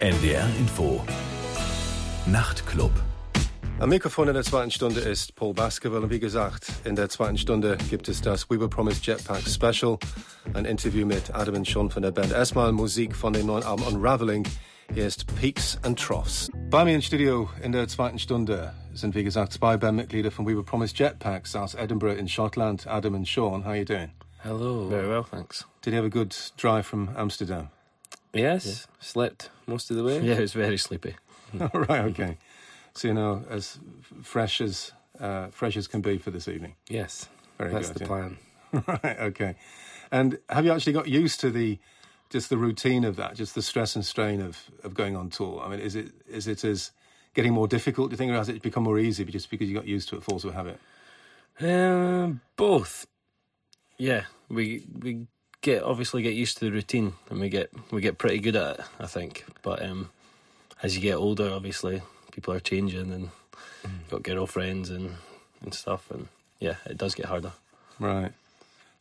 NDR Info. Nachtclub. Am Mikrofon in der zweiten Stunde ist Paul Baskerville und wie gesagt, in der zweiten Stunde gibt es das We Were Promised Jetpack Special, ein Interview mit Adam und Sean von der Band. Erstmal Musik von dem neuen Album Unraveling. Hier ist Peaks and Troughs. Bei mir im Studio in der zweiten Stunde sind wie gesagt zwei Bandmitglieder von We Were Promised Jetpacks aus Edinburgh in Schottland, Adam and Sean. How are you doing? Hello. Very well, thanks. Did you have a good drive from Amsterdam? Yes, yeah. slept most of the way. Yeah, it was very sleepy. All right, okay. So you know, as fresh as uh, fresh as can be for this evening. Yes, very that's good. the plan. right, okay. And have you actually got used to the just the routine of that, just the stress and strain of of going on tour? I mean, is it is it as getting more difficult? Do you think, or has it become more easy just because you got used to it, force of habit? Um, both. Yeah, we we get obviously get used to the routine and we get we get pretty good at it, I think. But um, as you get older, obviously people are changing and mm. got girlfriends and and stuff, and yeah, it does get harder. Right.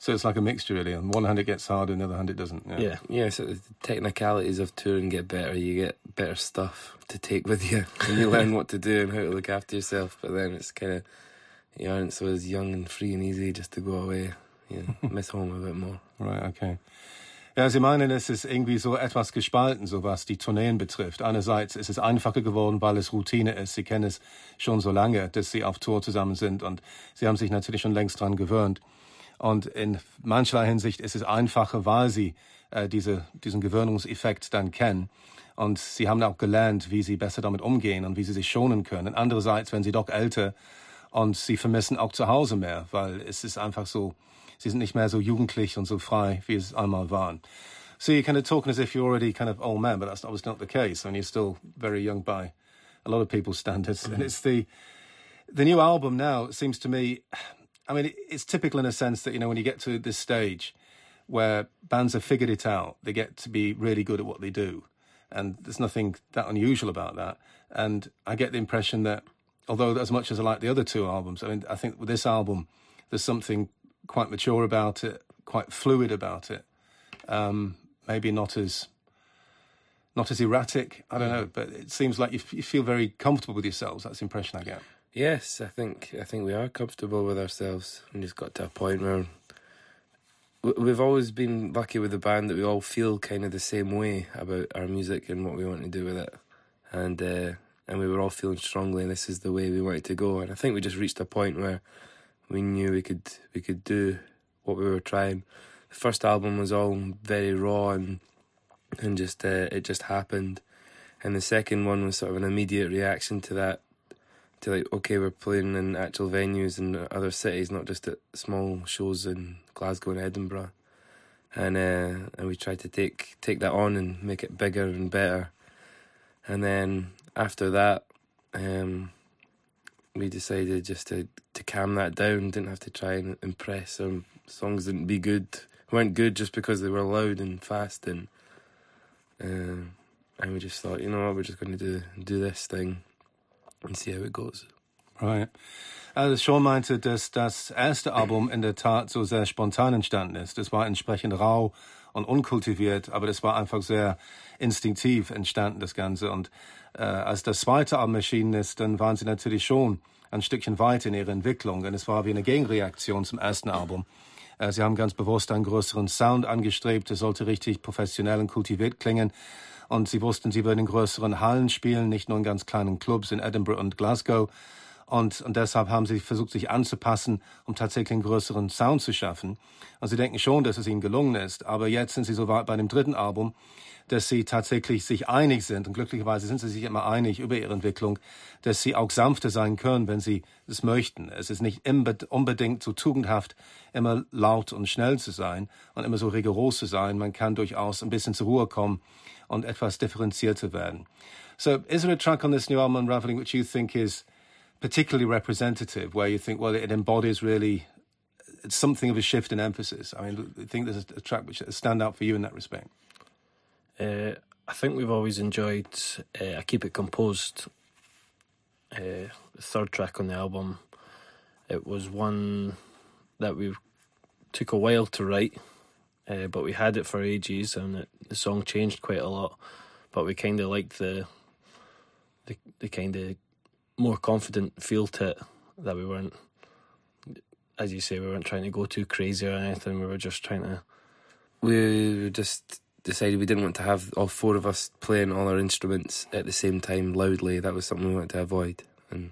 So it's like a mixture, really. On one hand, it gets harder, on the other hand, it doesn't. Yeah. Yeah. yeah so the technicalities of touring get better. You get better stuff to take with you, and you learn what to do and how to look after yourself. But then it's kind of you aren't so as young and free and easy just to go away. You miss home a bit more. Right. Okay. Ja, Sie meinen, es ist irgendwie so etwas gespalten, so was die Tourneen betrifft. Einerseits ist es einfacher geworden, weil es Routine ist. Sie kennen es schon so lange, dass Sie auf Tour zusammen sind und Sie haben sich natürlich schon längst dran gewöhnt. Und in mancherlei Hinsicht ist es einfacher, weil Sie äh, diese, diesen Gewöhnungseffekt dann kennen. Und Sie haben auch gelernt, wie Sie besser damit umgehen und wie Sie sich schonen können. Andererseits, wenn Sie doch älter und Sie vermissen auch zu Hause mehr, weil es ist einfach so, sie sind nicht mehr so jugendlich und so frei, wie es einmal waren. So you're kind of talking as if you're already kind of old man, but that's obviously not the case. I mean, you're still very young by a lot of people's standards. Mm-hmm. And it's the the new album now. Seems to me, I mean, it's typical in a sense that you know when you get to this stage where bands have figured it out, they get to be really good at what they do, and there's nothing that unusual about that. And I get the impression that although as much as I like the other two albums, I mean, I think with this album, there's something quite mature about it, quite fluid about it. Um, maybe not as not as erratic. I don't know, but it seems like you, f- you feel very comfortable with yourselves. That's the impression I get. Yes, I think I think we are comfortable with ourselves. We just got to a point where we've always been lucky with the band that we all feel kind of the same way about our music and what we want to do with it, and uh, and we were all feeling strongly. This is the way we wanted to go. And I think we just reached a point where we knew we could we could do what we were trying. The first album was all very raw and and just uh, it just happened, and the second one was sort of an immediate reaction to that. To like, okay, we're playing in actual venues in other cities, not just at small shows in Glasgow and Edinburgh, and uh, and we tried to take take that on and make it bigger and better. And then after that, um, we decided just to, to calm that down. Didn't have to try and impress. Some songs didn't be good, weren't good just because they were loud and fast, and uh, and we just thought, you know what, we're just going to do do this thing and see how it goes. Right. Also Sean meinte, dass das erste Album in der Tat so sehr spontan entstanden ist. Das war entsprechend rau und unkultiviert, aber das war einfach sehr instinktiv entstanden, das Ganze. Und äh, als das zweite Album erschienen ist, dann waren sie natürlich schon ein Stückchen weit in ihrer Entwicklung. Und es war wie eine Gegenreaktion zum ersten Album. Äh, sie haben ganz bewusst einen größeren Sound angestrebt. Es sollte richtig professionell und kultiviert klingen. Und sie wussten, sie würden in größeren Hallen spielen, nicht nur in ganz kleinen Clubs in Edinburgh und Glasgow. Und, und deshalb haben sie versucht, sich anzupassen, um tatsächlich einen größeren Sound zu schaffen. Und sie denken schon, dass es ihnen gelungen ist. Aber jetzt sind sie so weit bei dem dritten Album, dass sie tatsächlich sich einig sind, und glücklicherweise sind sie sich immer einig über ihre Entwicklung, dass sie auch sanfter sein können, wenn sie es möchten. Es ist nicht unbedingt so tugendhaft, immer laut und schnell zu sein und immer so rigoros zu sein. Man kann durchaus ein bisschen zur Ruhe kommen und etwas differenzierter werden. So, is there a track on this new album, Unraveling, which you think is particularly representative, where you think, well, it embodies really something of a shift in emphasis? I mean, I think there's a track which stand out for you in that respect. Uh, I think we've always enjoyed uh, I Keep It Composed, uh, the third track on the album. It was one that we took a while to write, uh, but we had it for ages and it, the song changed quite a lot. but we kind of liked the the the kind of more confident feel to it that we weren't, as you say, we weren't trying to go too crazy or anything. We were just trying to. We just decided we didn't want to have all four of us playing all our instruments at the same time loudly. That was something we wanted to avoid. And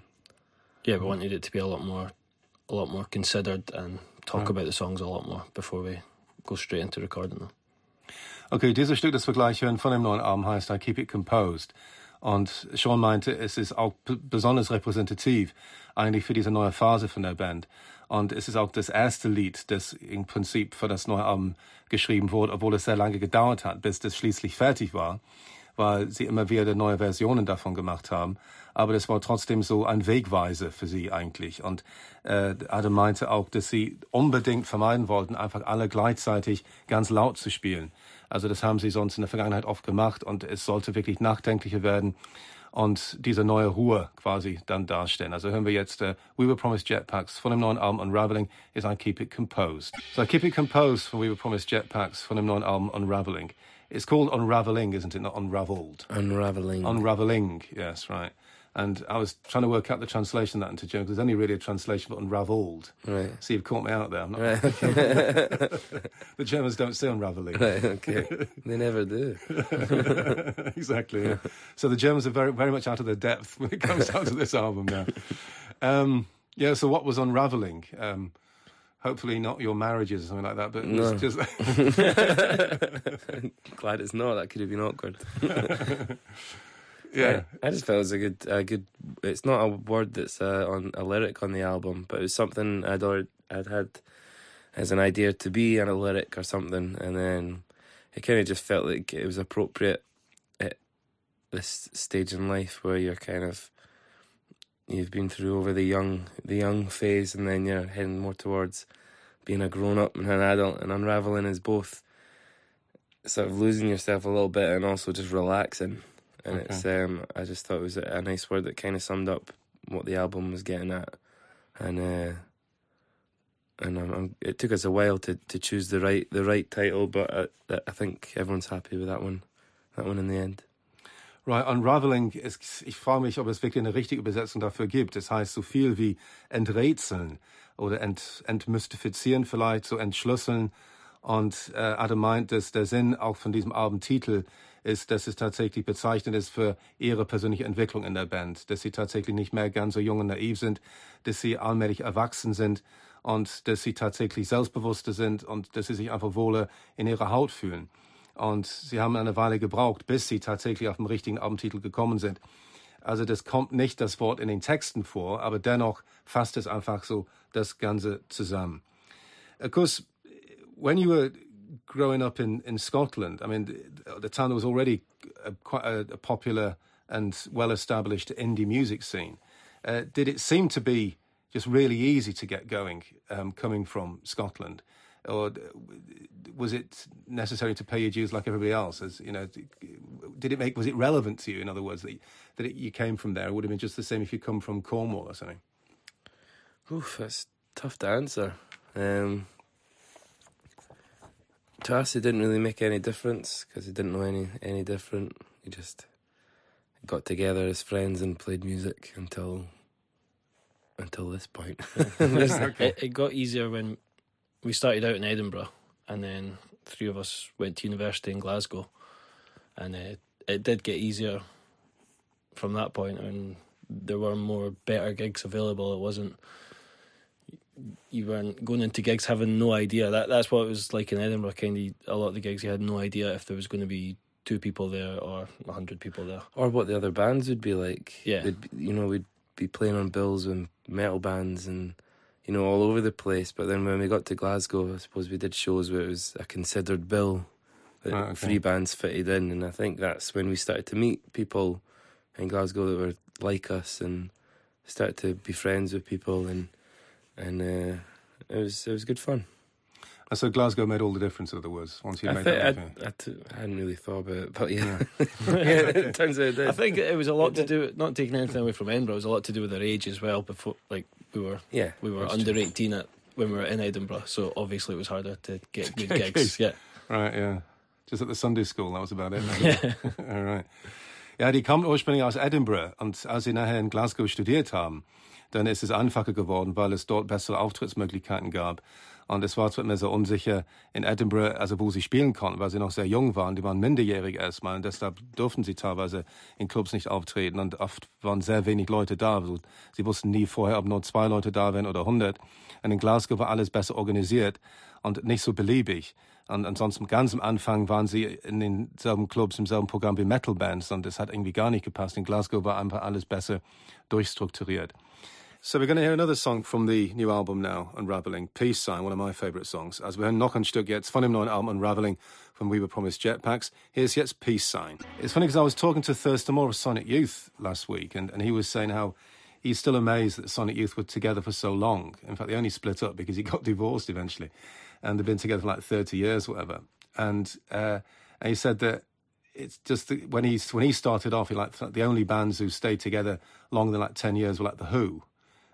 yeah, we wanted it to be a lot more, a lot more considered and talk Right. about the songs a lot more before we go straight into recording them. Okay, dieses Stück, das wir gleich hören von dem neuen Album, heißt I Keep It Composed. Und Sean meinte, es ist auch besonders repräsentativ eigentlich für diese neue Phase von der Band. Und es ist auch das erste Lied, das im Prinzip für das neue Album geschrieben wurde, obwohl es sehr lange gedauert hat, bis das schließlich fertig war, weil sie immer wieder neue Versionen davon gemacht haben. Aber das war trotzdem so ein Wegweiser für sie eigentlich. Und äh, Adam meinte auch, dass sie unbedingt vermeiden wollten, einfach alle gleichzeitig ganz laut zu spielen. Also das haben sie sonst in der Vergangenheit oft gemacht und es sollte wirklich nachdenklicher werden und diese neue Ruhe quasi dann darstellen. Also hören wir jetzt äh, We Were Promised Jetpacks von dem neuen Album Unraveling is I Keep It Composed. So I Keep It Composed von We Were Promised Jetpacks von dem neuen Album Unraveling. It's called Unraveling, isn't it? Not Unraveled. unraveling. Unraveling, yes, right. And I was trying to work out the translation of that into German. There's only really a translation for unraveled. right. See, you've caught me out there. I'm not, Right. the Germans don't say unraveling. right. Okay. They never do. exactly. Yeah. So the Germans are very, very much out of their depth when it comes down to this album now. Um, yeah. So what was unraveling? Um, hopefully not your marriages or something like that, but it No. just Glad it's not. That could have been awkward. yeah. I, I just felt it was a good, a good. It's not a word that's uh, on a lyric on the album, but it was something I'd already, I'd had as an idea to be in a lyric or something, and then it kind of just felt like it was appropriate at this stage in life where you're kind of you've been through over the young the young phase, and then you're heading more towards being a grown up and an adult, and unraveling is both sort of losing yourself a little bit and also just relaxing and Okay. it's um I just thought it was a, a nice word that kind of summed up what the album was getting at, and uh, and I'm, I'm, it took us a while to, to choose the right the right title, but I, I think everyone's happy with that one, that one in the end. Right, Unraveling, ist, ich frage mich, ob es wirklich eine richtige Übersetzung dafür gibt. Das heißt so viel wie enträtseln oder ent, entmystifizieren vielleicht, so entschlüsseln. Und äh, Adam meint, dass der Sinn auch von diesem Albumtitel ist, dass es tatsächlich bezeichnend ist für ihre persönliche Entwicklung in der Band. Dass sie tatsächlich nicht mehr ganz so jung und naiv sind, dass sie allmählich erwachsen sind und dass sie tatsächlich selbstbewusster sind und dass sie sich einfach wohler in ihrer Haut fühlen. Und sie haben eine Weile gebraucht, bis sie tatsächlich auf den richtigen Albumtitel gekommen sind. Also das kommt nicht das Wort in den Texten vor, aber dennoch fasst es einfach so das Ganze zusammen. Of course, when you were growing up in, in Scotland, I mean, the, the town was already a, quite a, a popular and well-established indie music scene. Uh, did it seem to be just really easy to get going um, coming from Scotland? Or was it necessary to pay your dues like everybody else? As you know, did it make was it relevant to you? In other words, that, that it, you came from there. It would have been just the same if you come from Cornwall or something. Oof, that's tough to answer. Um, to us, it didn't really make any difference because we didn't know any any different. We just got together as friends and played music until until this point. It, it got easier when we started out in Edinburgh, and then three of us went to university in Glasgow, and uh, it did get easier from that point. and there were more better gigs available. It wasn't you weren't going into gigs having no idea. That that's what it was like in Edinburgh. Kind of a lot of the gigs you had no idea if there was going to be two people there or a hundred people there. or what the other bands would be like. Yeah. Be, you know, we'd be playing on bills with metal bands and you know all over the place. But then when we got to Glasgow, I suppose we did shows where it was a considered bill that Right, okay. three bands fitted in, and I think that's when we started to meet people in Glasgow that were like us and started to be friends with people and and uh, it was it was good fun. And so Glasgow made all the difference, in other words, once you I, made think that. I, move, I, t- I hadn't really thought about it, but yeah, yeah it turns out it did. I think it was a lot to do. Not taking anything away from Edinburgh, it was a lot to do with their age as well. Before, like we were yeah, we were under true. 18 at when we were in Edinburgh, so obviously it was harder to get good gigs. gigs. Yeah, Right, yeah. Just at the Sunday school, that was about it. Yeah. All right. Ja, die kommen ursprünglich aus Edinburgh und als sie nachher in Glasgow studiert haben, dann ist es einfacher geworden, weil es dort bessere Auftrittsmöglichkeiten gab. Und es war zwar immer so unsicher in Edinburgh, also wo sie spielen konnten, weil sie noch sehr jung waren. Die waren minderjährig erstmal und deshalb durften sie teilweise in Clubs nicht auftreten und oft waren sehr wenig Leute da. Also sie wussten nie vorher, ob nur zwei Leute da wären oder hundert. Und in Glasgow war alles besser organisiert und nicht so beliebig. Und ansonsten ganz am Anfang waren sie in denselben Clubs, im selben Programm wie Metal Bands und es hat irgendwie gar nicht gepasst. In Glasgow war einfach alles besser durchstrukturiert. So we're going to hear another song from the new album now, Unraveling. Peace Sign, one of my favourite songs. As we hören noch ein Stück jetzt von Album Unraveling from We Were Promised Jetpacks. Here's jetzt Peace Sign. It's funny because I was talking to Thurston Moore of Sonic Youth last week and, and he was saying how he's still amazed that Sonic Youth were together for so long. In fact, they only split up because he got divorced eventually. And they've been together for like 30 years, whatever. And, uh, and he said that it's just that when he when he started off, he like the only bands who stayed together longer than like ten years were like the Who,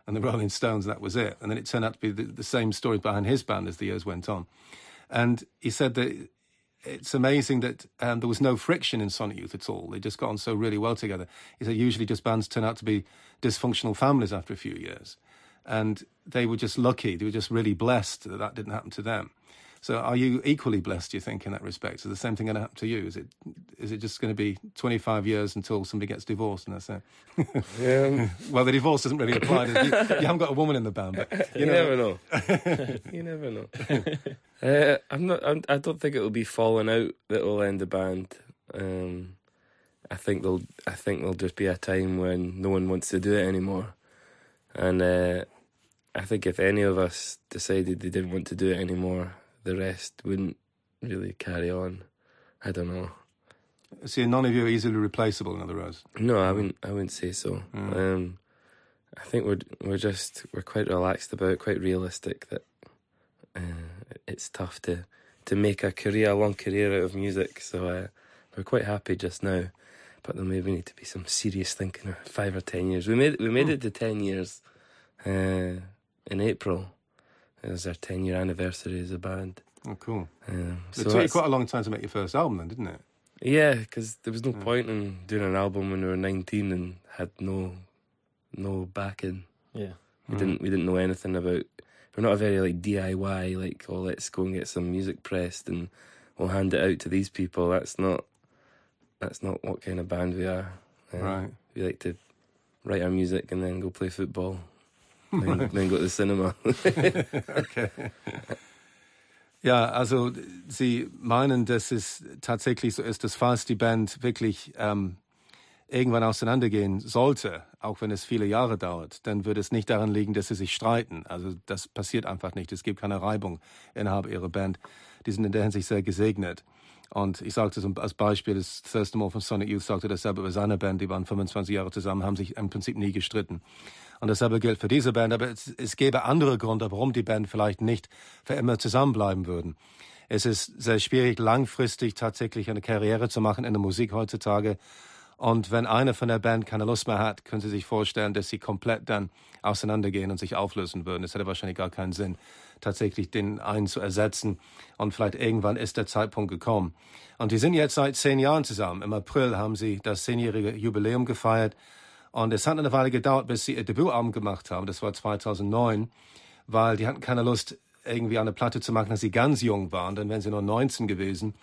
and the Rolling Stones, that was it. And then it turned out to be the, the same story behind his band as the years went on. And he said that it's amazing that um, there was no friction in Sonic Youth at all. They just got on so really well together. He said usually just bands turn out to be dysfunctional families after a few years. And they were just lucky. They were just really blessed that that didn't happen to them. So are you equally blessed, do you think, in that respect? Is the same thing going to happen to you? Is it is it just going to be 25 years until somebody gets divorced and that's it? Yeah. well, the divorce doesn't really apply. You, you haven't got a woman in the band, but you, You, never know. you never know. uh, I'm not. I'm, I don't think it will be falling out that will end the band. Um, I think there'll. I think there'll just be a time when no one wants to do it anymore, and uh, I think if any of us decided they didn't want to do it anymore, the rest wouldn't really carry on. I don't know. See, none of you are easily replaceable. In other words, No, I wouldn't. I wouldn't say so. Mm. Um, I think we're we're just we're quite relaxed about, it, quite realistic that uh, it's tough to to make a career, a long career out of music. So uh, we're quite happy just now, but there maybe need to be some serious thinking. Five or ten years. We made we made it to ten years uh, in April. It was our ten year anniversary as a band. oh, cool. Um, It took you quite a long time to make your first album, then, didn't it? yeah, because there was no Mm. point in doing an album when we were nineteen and had no no backing. Yeah. We Mm. didn't we didn't know anything about. We're not a very like DIY like oh let's go and get some music pressed and we'll hand it out to these people. That's not that's not what kind of band we are. Uh, Right. We like to write our music and then go play football, then, then go to the cinema. okay. Ja, also Sie meinen, dass es tatsächlich so ist, dass falls die Band wirklich ähm, irgendwann auseinandergehen sollte, auch wenn es viele Jahre dauert, dann würde es nicht daran liegen, dass sie sich streiten. Also das passiert einfach nicht. Es gibt keine Reibung innerhalb ihrer Band. Die sind in der Hinsicht sehr gesegnet. Und ich sagte so als Beispiel, das Thurston Moore von Sonic Youth sagte dasselbe über seine Band, die waren 25 Jahre zusammen, haben sich im Prinzip nie gestritten. Und dasselbe gilt für diese Band, aber es, es gäbe andere Gründe, warum die Band vielleicht nicht für immer zusammenbleiben würden. Es ist sehr schwierig, langfristig tatsächlich eine Karriere zu machen in der Musik heutzutage. Und wenn einer von der Band keine Lust mehr hat, können Sie sich vorstellen, dass sie komplett dann auseinandergehen und sich auflösen würden. Es hätte wahrscheinlich gar keinen Sinn, tatsächlich den einen zu ersetzen. Und vielleicht irgendwann ist der Zeitpunkt gekommen. Und die sind jetzt seit zehn Jahren zusammen. Im April haben sie das zehnjährige Jubiläum gefeiert. Und es hat eine Weile gedauert, bis sie ihr Debütalbum gemacht haben. Das war 2009, weil die hatten keine Lust, irgendwie eine Platte zu machen, als sie ganz jung waren. Dann wären sie nur 19 gewesen.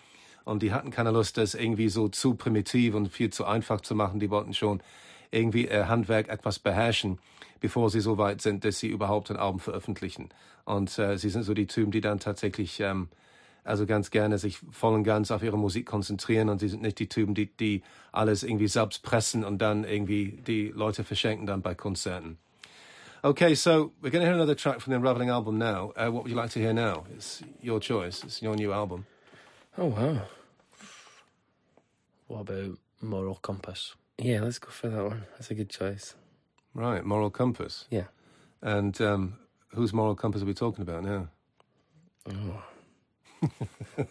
Und die hatten keine Lust, das irgendwie so zu primitiv und viel zu einfach zu machen. Die wollten schon irgendwie ihr Handwerk etwas beherrschen, bevor sie so weit sind, dass sie überhaupt ein Album veröffentlichen. Und äh, sie sind so die Typen, die dann tatsächlich ähm, also ganz gerne sich voll und ganz auf ihre Musik konzentrieren und sie sind nicht die Typen, die, die alles irgendwie selbst pressen und dann irgendwie die Leute verschenken dann bei Konzerten. Okay, so we're going to hear another track from the Unraveling album now. Uh, what would you like to hear now? It's your choice. It's your new album. oh wow, What about Moral Compass? Yeah, let's go for that one. That's a good choice. Right, Moral Compass. Yeah. And um, whose moral compass are we talking about now? Oh.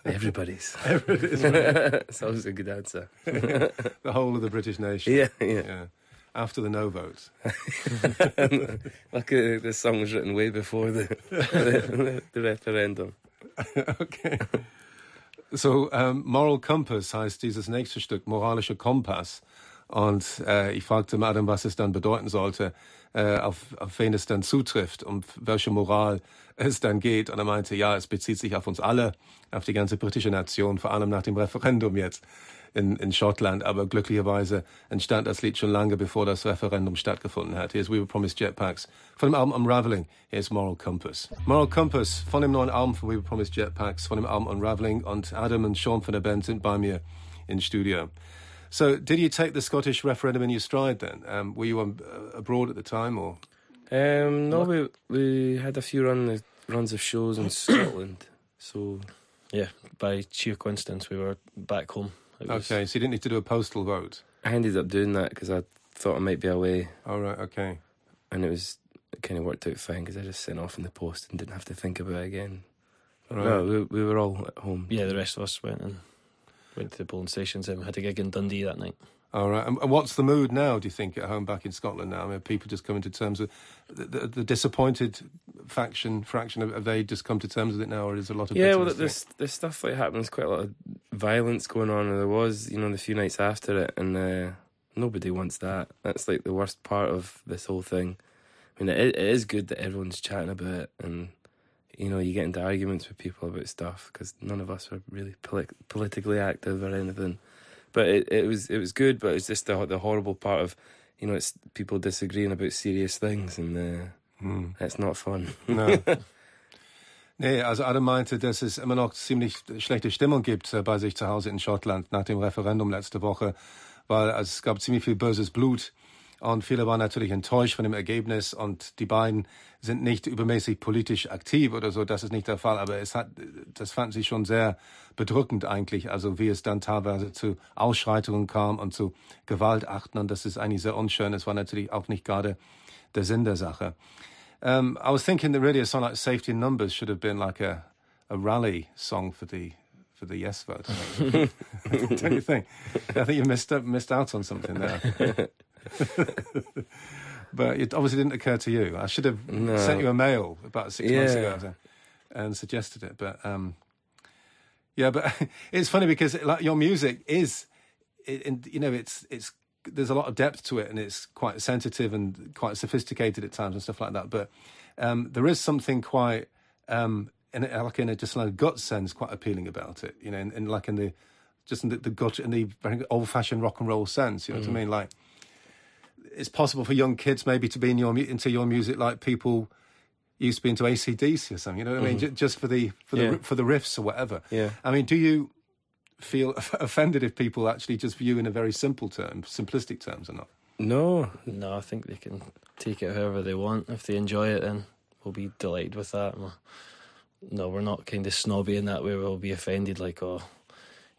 Everybody's. It's always a good answer. The whole of the British nation. Yeah, yeah. Yeah. After the no votes. Lucky the song was written way before the the, the referendum. okay. So, ähm, Moral Compass heißt dieses nächste Stück, moralischer Kompass. Und äh, ich fragte Madam, was es dann bedeuten sollte, äh, auf, auf wen es dann zutrifft, um welche Moral es dann geht. Und er meinte, ja, es bezieht sich auf uns alle, auf die ganze britische Nation, vor allem nach dem Referendum jetzt in, in Schottland. Aber glücklicherweise entstand das Lied schon lange, bevor das Referendum stattgefunden hat. Here's We Were Promised Jetpacks. Von dem Album Unraveling, here's Moral Compass. Moral Compass von dem neuen Album von We Were Promised Jetpacks, von dem Album Unraveling. Und Adam und Sean von der Band sind bei mir in Studio. So, did you take the Scottish referendum in your stride then? Um, were you um, abroad at the time, or? Um, no, we we had a few run runs of shows in Scotland, so Yeah, by sheer coincidence, we were back home. It was- Okay, so you didn't need to do a postal vote. I ended up doing that because I thought I might be away, All right, okay. and it was it kind of worked out fine because I just sent off in the post and didn't have to think about it again. Right. No, we, we were all at home. Yeah, the rest of us went and went to the polling stations and we had a gig in Dundee that night. All right. And, and what's the mood now, do you think, at home back in Scotland now? I mean, people just coming to terms with the, the, the disappointed faction, fraction, have, have they just come to terms with it now, or is there a lot of Yeah, well, there's there's stuff like happening. There's quite a lot of violence going on, and there was, you know, the few nights after it, and uh, nobody wants that. That's like the worst part of this whole thing. I mean, it, it is good that everyone's chatting about it, and you know, you get into arguments with people about stuff because none of us are really poli- politically active or anything. But it, it was it was good, but it's just the the horrible part of, you know, it's people disagreeing about serious things, and uh, Hm. it's not fun. No. Nee, also Adam meinte, dass es immer noch ziemlich schlechte Stimmung gibt äh, bei sich zu Hause in Schottland nach dem Referendum letzte Woche, weil es gab ziemlich viel böses Blut und viele waren natürlich enttäuscht von dem Ergebnis und die beiden sind nicht übermäßig politisch aktiv oder so, das ist nicht der Fall, aber es hat, das fanden sie schon sehr bedrückend eigentlich, also wie es dann teilweise zu Ausschreitungen kam und zu Gewaltachten und das ist eigentlich sehr unschön, es war natürlich auch nicht gerade der Sinn der Sache. Um, I was thinking that really a song like "Safety Numbers" should have been like a, a rally song for the for the yes vote. Don't you think? I think you missed missed out on something there. but it obviously didn't occur to you. I should have No. sent you a mail about six months ago and suggested it. But um, yeah, but it's funny because like your music is, it, and you know, it's it's there's a lot of depth to it, and it's quite sensitive and quite sophisticated at times and stuff like that. But um, there is something quite, um, in a, like in a just like a gut sense, quite appealing about it. You know, in, in like in the just in the, the gut in the very old fashioned rock and roll sense. You know what I mean? Like it's possible for young kids maybe to be in your into your music like people used to be into AC/DC or something. You know what I mean? Mm-hmm. J- just for the for the Yeah. for the riffs or whatever. Yeah. I mean, do you feel offended if people actually just view in a very simple term, simplistic terms, or not? No, No, I think they can take it however they want. If they enjoy it, then we'll be delighted with that. No, we're not kind of snobby in that way. We'll be offended, like, oh,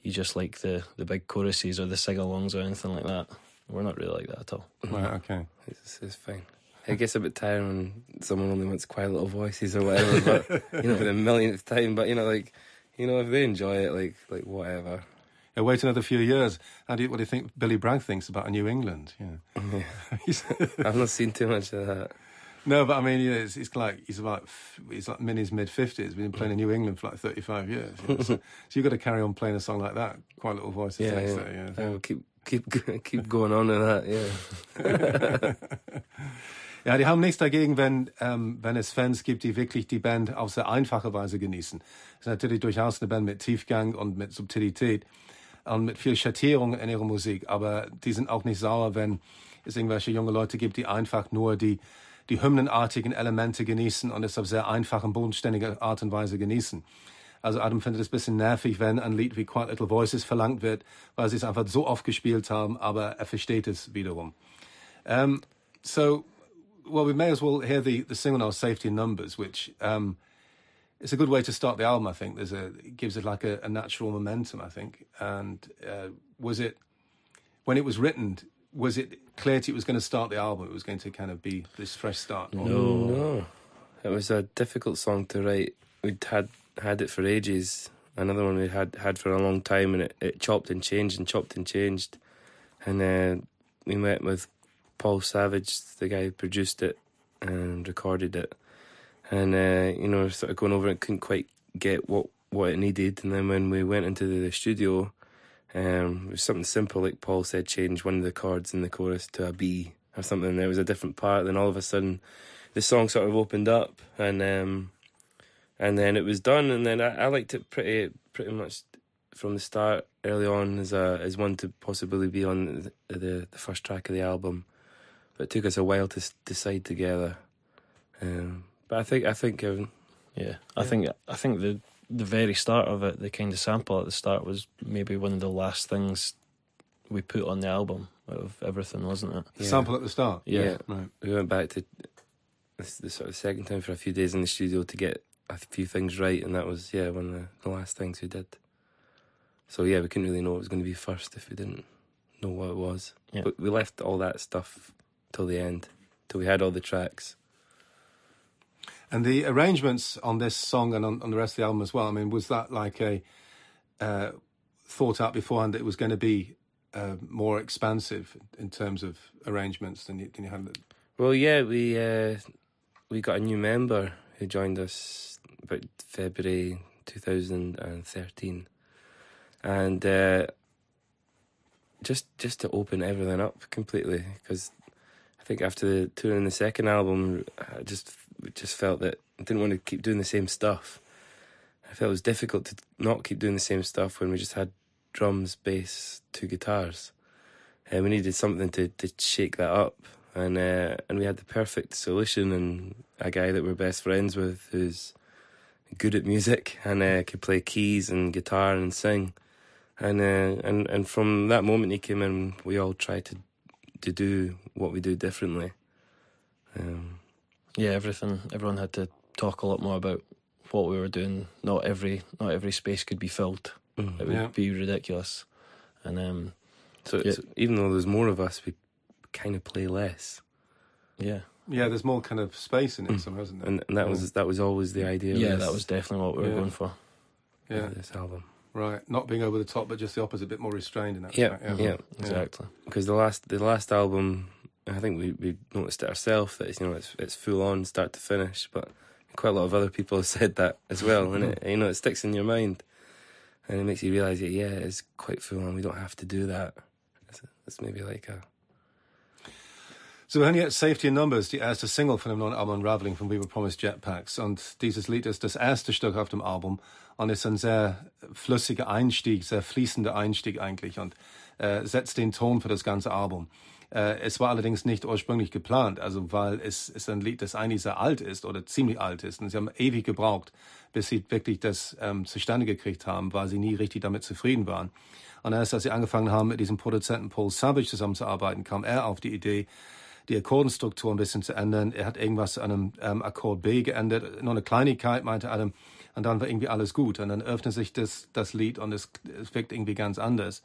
you just like the, the big choruses or the sing alongs or anything like that. We're not really like that at all. Right. Okay. It's, it's fine. It gets a bit tiring when someone only wants quiet little voices or whatever, but you know, for the millionth time. But you know, like, you know, if they enjoy it, like, like whatever. Yeah, wait another few years. How do you, what do you think Billy Bragg thinks about a New England? Yeah. I've not seen too much of that. no, but I mean, you know, it's, it's like he's like he's like in his mid fifties. Been playing in New England for like thirty five years. You know, so, so you've got to carry on playing a song like that. Quiet Little Voices. Yeah, yeah. to it, yeah. I'll keep keep keep going on with that. Yeah. Ja, die haben nichts dagegen, wenn, ähm, wenn es Fans gibt, die wirklich die Band auf sehr einfache Weise genießen. Es ist natürlich durchaus eine Band mit Tiefgang und mit Subtilität und mit viel Schattierung in ihrer Musik, aber die sind auch nicht sauer, wenn es irgendwelche junge Leute gibt, die einfach nur die, die hymnenartigen Elemente genießen und es auf sehr einfache, bodenständige Art und Weise genießen. Also Adam findet es ein bisschen nervig, wenn ein Lied wie Quiet Little Voices verlangt wird, weil sie es einfach so oft gespielt haben, aber er versteht es wiederum. Um, so, well, we may as well hear the, the single now, Safety in Numbers, which um, it's a good way to start the album, I think. There's a, it gives it like a, a natural momentum, I think. And uh, was it, when it was written, was it clear to you it was going to start the album? It was going to kind of be this fresh start? No. No, it was a difficult song to write. We'd had had it for ages. Another one we had had for a long time, and it, it chopped and changed and chopped and changed. And uh, we met with Paul Savage, the guy who produced it and recorded it. And uh, you know, sort of going over it, couldn't quite get what what it needed. And then when we went into the studio, um, it was something simple, like Paul said, change one of the chords in the chorus to a B or something. There was a different part. Then all of a sudden, the song sort of opened up, and um, and then it was done. And then I, I liked it pretty pretty much from the start, early on, as a as one to possibly be on the the, the first track of the album. But it took us a while to s- decide together. Um, but I think I think um, Yeah, I think I think the the very start of it, the kind of sample at the start, was maybe one of the last things we put on the album out of everything, wasn't it? The Yeah. sample at the start. Yeah. Right. we went back to the sort of second time for a few days in the studio to get a few things right, and that was yeah one of the, the last things we did. So yeah, we couldn't really know what was going to be first if we didn't know what it was. Yeah. But we left all that stuff till the end, till we had all the tracks. And the arrangements on this song and on, on the rest of the album as well. I mean, was that like a uh, thought out beforehand that it was going to be uh, more expansive in terms of arrangements than you, than you had? Well, yeah, we uh, we got a new member who joined us about February 2013, and uh, just just to open everything up completely because I think after the touring the second album, I just just felt that I didn't want to keep doing the same stuff. I felt it was difficult to not keep doing the same stuff when we just had drums, bass, two guitars. And we needed something to, to shake that up. And uh, and we had the perfect solution and a guy that we're best friends with who's good at music and uh, could play keys and guitar and sing. And uh, and and from that moment he came in, we all tried to to do what we do differently. Um, Yeah, everything. Everyone had to talk a lot more about what we were doing. Not every not every space could be filled. mm. It would Yeah. be ridiculous. And um, So, Yeah. so even though there's more of us, we kind of play less, yeah, Yeah, there's more kind of space in it, Mm. somehow, isn't there? and, and that was that was always the idea. yeah, that was definitely what we were Yeah. going for. yeah, this album. right. Not being over the top, but just the opposite, a bit more restrained in that. Yeah, respect, yeah. Exactly. Because the last the last album, I think we we noticed it ourselves that it's, you know it's it's full on start to finish, but quite a lot of other people have said that as well, and it you know it sticks in your mind, and it makes you realise that yeah, it's quite full on. We don't have to do that. It's, it's maybe like a So wir hören jetzt Safety in Numbers, die erste Single von dem neuen Album Unraveling von We Were Promised Jetpacks. Und dieses Lied ist das erste Stück auf dem Album und ist ein sehr flüssiger Einstieg, sehr fließender Einstieg eigentlich und äh, setzt den Ton für das ganze Album. Äh, es war allerdings nicht ursprünglich geplant, also weil es ist ein Lied, das eigentlich sehr alt ist oder ziemlich alt ist und sie haben ewig gebraucht, bis sie wirklich das ähm, zustande gekriegt haben, weil sie nie richtig damit zufrieden waren. Und erst als sie angefangen haben, mit diesem Produzenten Paul Savage zusammenzuarbeiten, kam er auf die Idee, die Akkordenstruktur ein bisschen zu ändern. Er hat irgendwas an einem ähm, Akkord B geändert, nur eine Kleinigkeit, meinte Adam. Und dann war irgendwie alles gut. Und dann öffnet sich das, das Lied und es, es wirkt irgendwie ganz anders.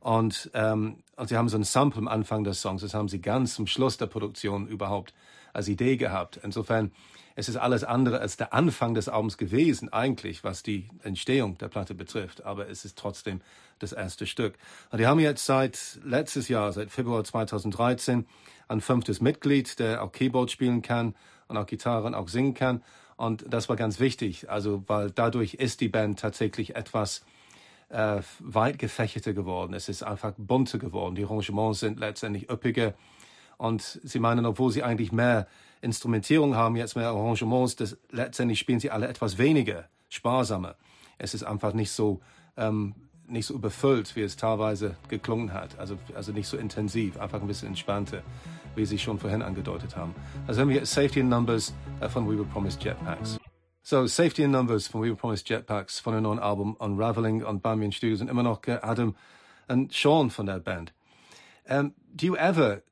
Und, ähm, und sie haben so ein Sample am Anfang des Songs, das haben sie ganz zum Schluss der Produktion überhaupt als Idee gehabt. Insofern, es ist alles andere als der Anfang des Albums gewesen, eigentlich, was die Entstehung der Platte betrifft. Aber es ist trotzdem das erste Stück. Und die haben jetzt seit letztes Jahr, seit Februar 2013, ein fünftes Mitglied, der auch Keyboard spielen kann und auch Gitarre und auch singen kann. Und das war ganz wichtig, also weil dadurch ist die Band tatsächlich etwas äh, weit gefächerter geworden. Es ist einfach bunter geworden. Die Arrangements sind letztendlich üppiger. Und sie meinen, obwohl sie eigentlich mehr Instrumentierung haben, jetzt mehr Arrangements, das, letztendlich spielen sie alle etwas weniger, sparsamer. Es ist einfach nicht so, ähm, nicht so überfüllt, wie es teilweise geklungen hat. Also, also nicht so intensiv, einfach ein bisschen entspannter, wie Sie schon vorhin angedeutet haben. Also haben wir Safety in Numbers äh, von We Were Promised Jetpacks. So, Safety in Numbers von We Were Promised Jetpacks von dem neuen Album Unraveling und bei mir in Studio sind immer noch Adam und Sean von der Band. Um, do you ever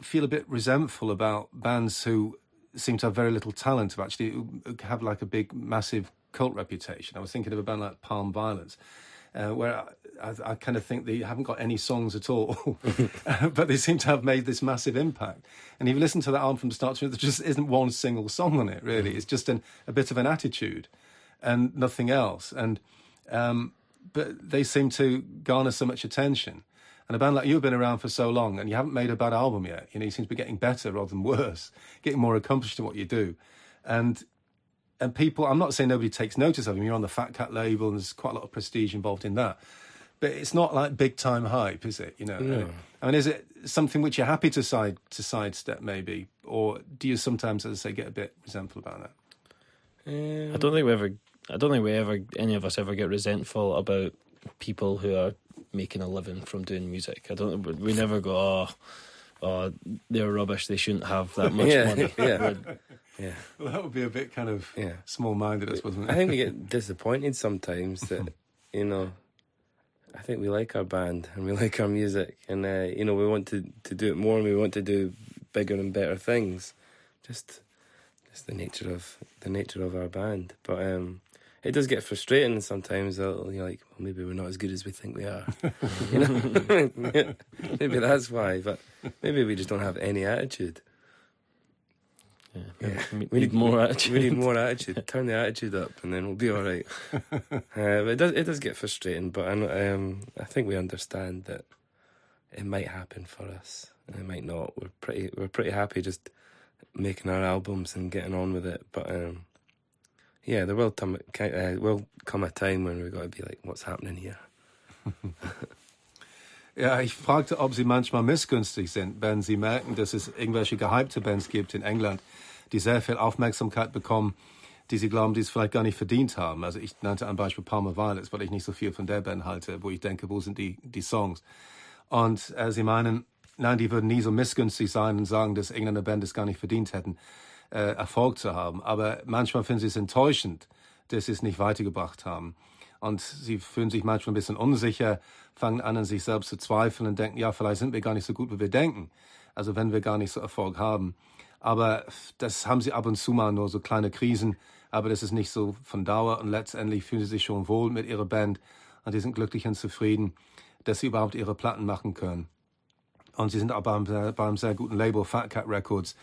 feel a bit resentful about bands who seem to have very little talent to actually have like a big, massive cult reputation? I was thinking of a band like Palma Violets, uh, where I, I, kind of think they haven't got any songs at all, but they seem to have made this massive impact. And if you listen to that album from start to finish, there just isn't one single song on it, really. It's just an, a bit of an attitude and nothing else. And um, but they seem to garner so much attention. And a band like you have been around for so long and you haven't made a bad album yet. You know, you seem to be getting better rather than worse, getting more accomplished in what you do. And and people. I'm not saying nobody takes notice of him. You're on the Fat Cat label, and there's quite a lot of prestige involved in that. But it's not like big time hype, is it? You know, No. I mean, is it something which you're happy to side to sidestep, maybe, or do you sometimes, as I say, get a bit resentful about that? Um, I don't think we ever. I don't think we ever. Any of us ever get resentful about people who are making a living from doing music. I don't. We never go. Oh, oh they're rubbish. They shouldn't have that much Yeah, money. yeah. Yeah, Well, that would be a bit kind of yeah. small-minded, I suppose. wouldn't I think we get disappointed sometimes that you know. I think we like our band and we like our music, and uh, you know we want to to do it more and we want to do bigger and better things. Just, just the nature of the nature of our band. But um, it does get frustrating sometimes. You're like, well, maybe we're not as good as we think we are. you know, maybe that's why. But maybe we just don't have any attitude. Yeah. Yeah. We, we need more attitude. We need more attitude. Turn the attitude up, and then we'll be all right. uh, it does it does get frustrating, but I um, I think we understand that it might happen for us, and it might not. We're pretty we're pretty happy just making our albums and getting on with it. But um, yeah, there will come uh, will come a time when we've got to be like, what's happening here? Ja, ich fragte, ob Sie manchmal missgünstig sind, wenn Sie merken, dass es irgendwelche gehypte Bands gibt in England, die sehr viel Aufmerksamkeit bekommen, die Sie glauben, die es vielleicht gar nicht verdient haben. Also ich nannte ein Beispiel Palmer Violets, weil ich nicht so viel von der Band halte, wo ich denke, wo sind die, die Songs? Und äh, Sie meinen, nein, die würden nie so missgünstig sein und sagen, dass irgendeine Band es gar nicht verdient hätten, äh, Erfolg zu haben. Aber manchmal finden Sie es enttäuschend, dass Sie es nicht weitergebracht haben. Und sie fühlen sich manchmal ein bisschen unsicher, fangen an, an sich selbst zu zweifeln und denken, ja, vielleicht sind wir gar nicht so gut, wie wir denken. Also wenn wir gar nicht so Erfolg haben. Aber das haben sie ab und zu mal nur so kleine Krisen. Aber das ist nicht so von Dauer. Und letztendlich fühlen sie sich schon wohl mit ihrer Band. Und die sind glücklich und zufrieden, dass sie überhaupt ihre Platten machen können. Und sie sind auch beim, beim sehr guten Label Fat Cat Records,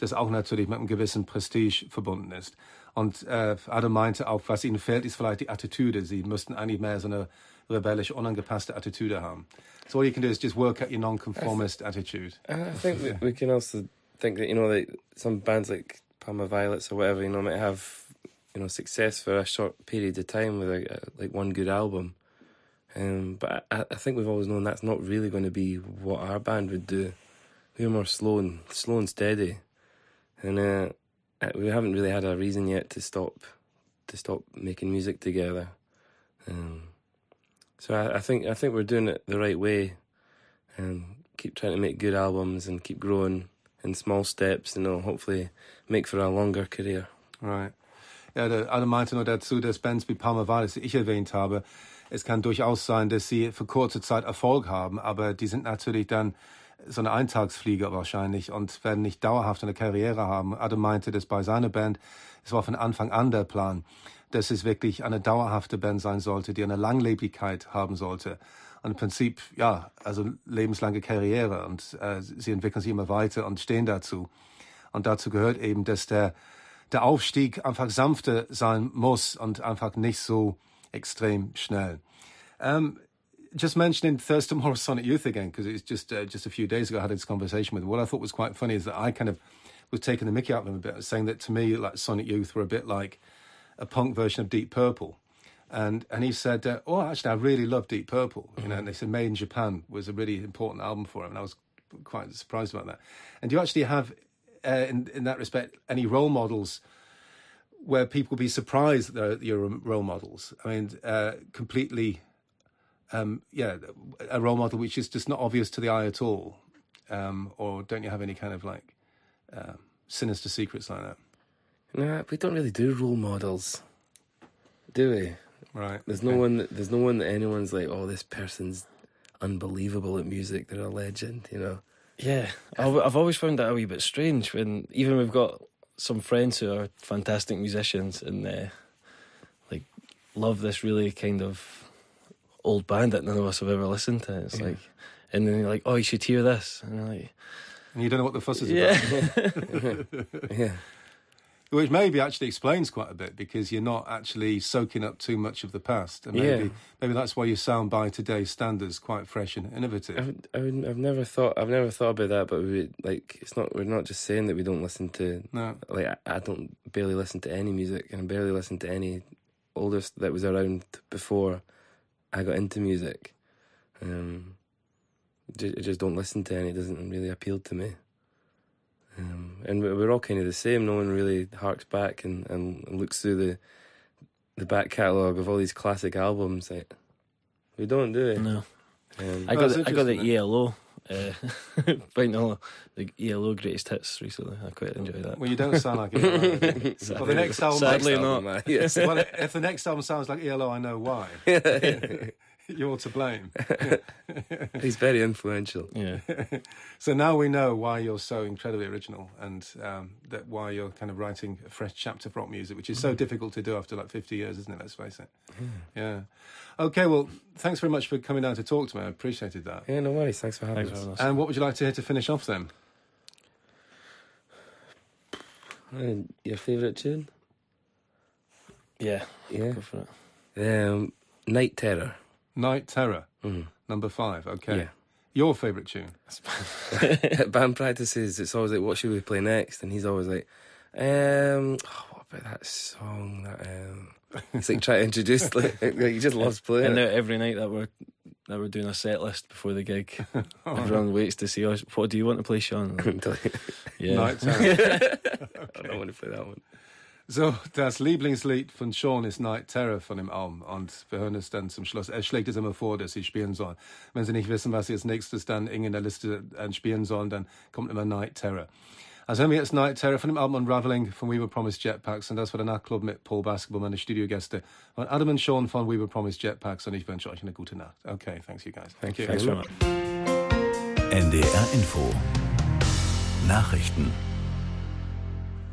das auch natürlich mit einem gewissen Prestige verbunden ist. Und äh, Adam meinte auch, was ihnen fehlt, ist vielleicht die Attitüde. Sie müssten eigentlich mehr so eine rebellisch, unangepasste Attitüde haben. So all you can do is just work out your non-conformist attitude. I think we, we can also think that you know, like some bands like Palma Violets or whatever, you know, might have you know success for a short period of time with a, a, like one good album. Um, but I, I think we've always known that's not really going to be what our band would do. We're more slow and slow and steady, and uh, uh, we haven't really had a reason yet to stop to stop making music together. Um, so I, I think I think we're doing it the right way, and keep trying to make good albums and keep growing in small steps, and know, hopefully make for a longer career. Right. Ja, Adam meinte nur dazu, dass Bands wie Palma Violets, die ich erwähnt habe, es kann durchaus sein, dass sie für kurze Zeit Erfolg haben, aber die sind natürlich dann so eine Eintagsflieger wahrscheinlich und werden nicht dauerhaft eine Karriere haben. Adam meinte, dass bei seiner Band, es war von Anfang an der Plan, dass es wirklich eine dauerhafte Band sein sollte, die eine Langlebigkeit haben sollte. Und im Prinzip, ja, also lebenslange Karriere und äh, sie entwickeln sich immer weiter und stehen dazu. Und dazu gehört eben, dass der, der Aufstieg einfach sanfter sein muss und einfach nicht so extrem schnell. Um, just mentioning Thurston Morris Sonic Youth again, because it's just uh, just a few days ago I had this conversation with him. What I thought was quite funny is that I kind of was taking the mickey out of him a bit, saying that to me, like Sonic Youth were a bit like a punk version of Deep Purple. And and he said, uh, "Oh, actually, I really love Deep Purple." You know, and they said "Made in Japan" was a really important album for him, and I was quite surprised about that. And do you actually have, uh, in in that respect, any role models where people be surprised that they're role models? I mean, uh, completely, um, yeah, a role model which is just not obvious to the eye at all, um, or don't you have any kind of like uh, sinister secrets like that? Nah, we don't really do role models, do we? Right. There's no one. That, there's no one that anyone's like, oh, this person's unbelievable at music. They're a legend, you know. Yeah, I've, I've always found that a wee bit strange when even we've got some friends who are fantastic musicians and uh, like love this really kind of old band that none of us have ever listened to. It's Yeah. like, and then you're like, oh, you should hear this, and you're like, And you don't know what the fuss is about. yeah, yeah. Which maybe actually explains quite a bit because you're not actually soaking up too much of the past, and maybe Yeah. maybe that's why you sound by today's standards quite fresh and innovative. I've, I've, I've never thought I've never thought about that, but we like it's not we're not just saying that we don't listen to No, like I, I don't barely listen to any music and I barely listen to any oldest that was around before I got into music. Um, ju- I just don't listen to any. It doesn't really appeal to me. Um, and we- we're all kind of the same. No one really harks back and, and, and looks through the the back catalogue of all these classic albums. Like, we don't do it. No, Um, I Oh, got it's the, I got the ELO. Uh, vinyl, the ELO greatest hits recently. I quite enjoyed that. well, you don't sound like it. well, the next album. Sadly Next not. album, uh, yes. well, if the next album sounds like ELO, I know why. You're to blame. He's very influential. Yeah, So now we know why you're so incredibly original and um, that why you're kind of writing a fresh chapter of rock music, which is Mm. so difficult to do after like 50 years, isn't it? Let's face it. Yeah. Okay, well, thanks very much for coming down to talk to me. I appreciated that. Yeah, no worries. Thanks for having thanks us. having us. And what would you like to hear to finish off then? Uh, your favourite tune? yeah, Yeah. go for it. Um, Night Terror. Night Terror, Mm. number five. Okay. Yeah. Your favourite tune? At band practices, it's always like, what should we play next? And he's always like, um, oh, what about that song that, um, it's like trying to introduce, like, like, he just loves playing And now every night that we're that we're doing a set list before the gig, everyone waits to see us. What do you want to play, Sean? Until- Yeah, Night Terror. I don't want to play that one. So, das Lieblingslied von Sean ist Night Terror von dem Album. Und wir hören es dann zum Schluss. Er schlägt es immer vor, dass sie spielen sollen. Wenn sie nicht wissen, was sie als nächstes dann in der Liste spielen sollen, dann kommt immer Night Terror. Also hören wir jetzt Night Terror von dem Album Unraveling von We Were Promised Jetpacks. Und das war der Nachtclub mit Paul Basketball, meine Studiogäste. Und Adam und Sean von We Were Promised Jetpacks. Und ich wünsche euch eine gute Nacht. Okay, thanks you guys. Thank you. Thanks very much. NDR Info Nachrichten